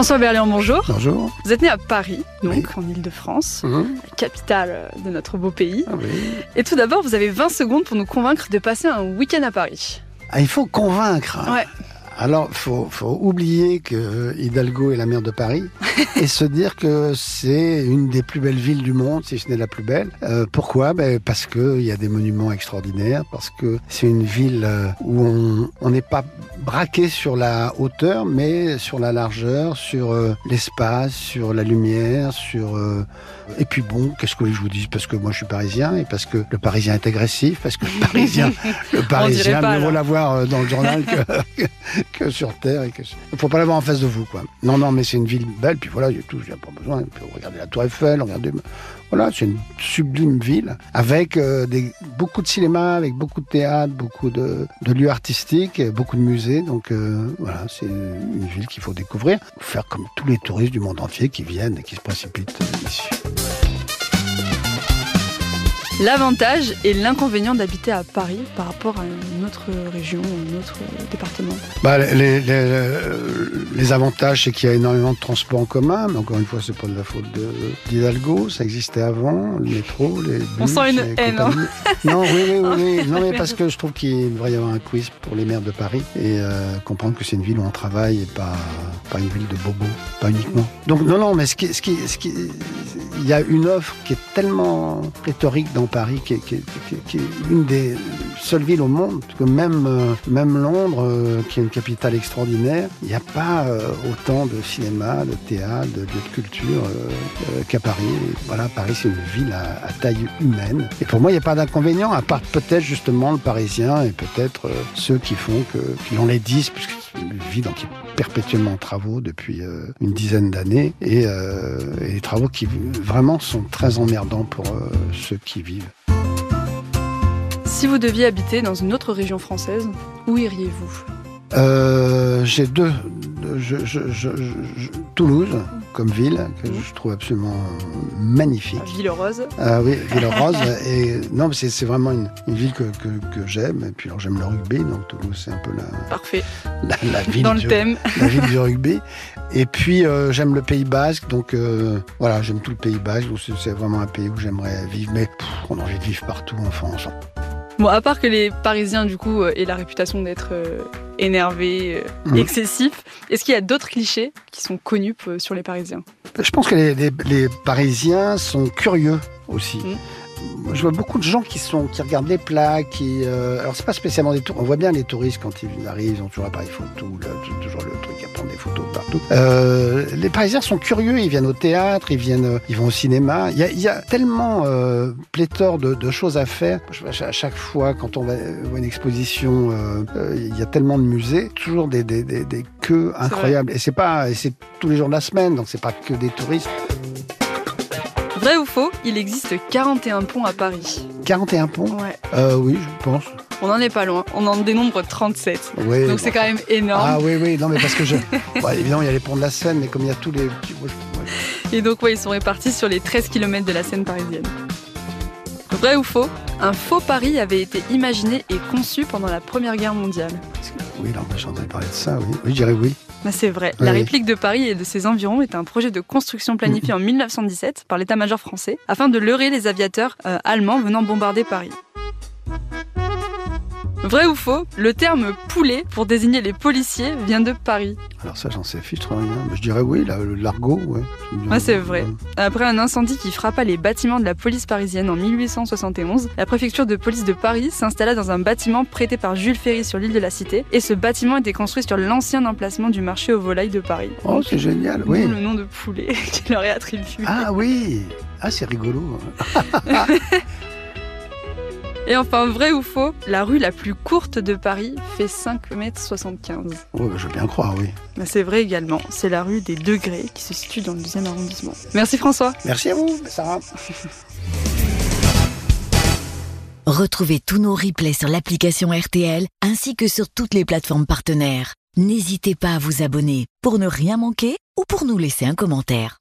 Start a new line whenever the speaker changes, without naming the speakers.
François Berliand, bonjour.
Bonjour.
Vous êtes né à Paris, donc
Oui.
en Ile-de-France,
Mhm.
capitale de notre beau pays.
Ah oui.
Et tout d'abord, vous avez 20 secondes pour nous convaincre de passer un week-end à Paris.
Ah, il faut convaincre.
Ouais.
Alors, faut, faut oublier que Hidalgo est la mère de Paris et se dire que c'est une des plus belles villes du monde, si ce n'est la plus belle. Euh, pourquoi? Ben, Parce qu'il y a des monuments extraordinaires, parce que c'est une ville euh, où on n'est pas braqué sur la hauteur, mais sur la largeur, sur euh, l'espace, sur la lumière, sur... euh, Et puis bon, qu'est-ce que je vous dis? Parce que moi je suis parisien et parce que le parisien est agressif, parce que le parisien, le parisien,
pas,
mieux vaut l'avoir dans le journal que, sur Terre. Il ne faut pas l'avoir en face de vous. quoi. Non, non, mais c'est une ville belle, puis voilà, il y a tout, n'y a pas besoin. Puis regardez la Tour Eiffel, regardez... Voilà, c'est une sublime ville avec euh, beaucoup de cinéma, avec beaucoup de théâtre, beaucoup de, lieux artistiques, beaucoup de musées. Donc euh, voilà, c'est une ville qu'il faut découvrir. Faire comme tous les touristes du monde entier qui viennent et qui se précipitent euh, ici.
L'avantage et l'inconvénient d'habiter à Paris par rapport à une autre région, un autre département.
Bah, les, les, les avantages, c'est qu'il y a énormément de transports en commun, mais encore une fois, c'est pas de la faute d'Hidalgo, ça existait avant, le métro, les bus.
On sent une haine, hein.
Non, oui, oui, oui, oui. Non, mais parce que je trouve qu'il devrait y avoir un quiz pour les maires de Paris et euh, comprendre que c'est une ville où on travaille et pas, pas une ville de bobos, pas uniquement. Donc, non, non, mais ce qui, ce qui, ce qui, il y a une offre qui est tellement pléthorique dans Paris, qui est, une des seules villes au monde, que même, euh, même Londres, euh, qui est une capitale extraordinaire, il n'y a pas euh, autant de cinéma, de théâtre, de de culture qu'à Paris. Voilà, Paris, c'est une ville à, taille humaine. Et pour moi, il n'y a pas d'inconvénient, à part peut-être justement le Parisien et peut-être ceux qui font que, qui ont les 10, puisque qui est perpétuellement en travaux depuis euh, une dizaine d'années, et, euh, et des travaux qui vraiment sont très emmerdants pour euh, ceux qui vivent.
Si vous deviez habiter dans une autre région française, où iriez-vous?
Euh, J'ai deux. Je, je- je- je- Toulouse, comme ville, que je trouve absolument magnifique.
À Ville-Rose
Ah oui, Ville Rose. et non, c'est vraiment une, une ville que, que, que j'aime. Et puis alors j'aime le rugby, donc Toulouse c'est un peu la,
Parfait.
la, la ville
Dans le
du,
thème.
la ville du rugby. Et puis euh, j'aime le Pays Basque, donc euh, voilà, j'aime tout le Pays Basque. Donc c'est- vraiment un pays où j'aimerais vivre. Mais pff, on a envie de vivre partout en France.
Bon, à part que les Parisiens, du coup, euh, aient la réputation d'être euh, énervés, euh, excessifs, est-ce qu'il y a d'autres clichés qui sont connus euh, sur les Parisiens?
Je pense que les, les- les Parisiens sont curieux aussi.
Mm.
Je vois beaucoup de gens qui sont qui regardent les plats, qui euh, alors c'est pas spécialement des touristes. On voit bien les touristes quand ils arrivent, ils ont toujours l'appareil photo, là, toujours le truc à prendre des photos partout. Euh, les Parisiens sont curieux, ils viennent au théâtre, ils viennent, euh, ils vont au cinéma. Il y a, il y a tellement euh, pléthore de, de choses à faire. Je à chaque fois quand on va voir une exposition, euh, euh, il y a tellement de musées, toujours des, des, des, des queues incroyables. Et c'est pas, et c'est tous les jours de la semaine, donc c'est pas que des touristes.
Vrai ou faux, il existe 41 ponts à Paris.
41 ponts?
Ouais.
euh, Oui, je pense.
On n'en est pas loin. On en dénombre 37.
Oui,
Donc
bon.
c'est quand même énorme.
Ah oui, oui, non, mais parce que je. Bon, évidemment, il y a les ponts de la Seine, mais comme il y a tous les.
Et donc, ouais, ils sont répartis sur les 13 km de la Seine parisienne. Vrai ou faux Un faux Paris avait été imaginé et conçu pendant la Première Guerre mondiale.
Oui, là, j'ai entendu parler de ça, oui. Oui, je dirais oui.
Bah, c'est vrai. La réplique de Paris et de ses environs est un projet de construction planifié en 1917 par l'état-major français afin de leurrer les aviateurs euh, allemands venant bombarder Paris. Vrai ou faux Le terme poulet pour désigner les policiers vient de Paris.
Alors, ça, j'en sais fiche rien. Mais je dirais oui, l'argot, ouais.
Ouais, c'est vrai. Après un incendie qui frappa les bâtiments de la police parisienne en 1871, la préfecture de police de Paris s'installa dans un bâtiment prêté par Jules Ferry sur l'île de la Cité, et ce bâtiment était construit sur l'ancien emplacement du marché aux volailles de Paris.
Oh, c'est génial, oui.
le nom de poulet qui leur est attribué.
Ah oui Ah, c'est rigolo.
Et enfin, vrai ou faux, la rue la plus courte de Paris fait 5,75 m.
Oh, bah, je veux bien croire, oui.
Bah, c'est vrai également, c'est la rue des Degrés qui se situe dans le 2e arrondissement. Merci François.
Merci à vous, Sarah.
Retrouvez tous nos replays sur l'application RTL ainsi que sur toutes les plateformes partenaires. N'hésitez pas à vous abonner pour ne rien manquer ou pour nous laisser un commentaire.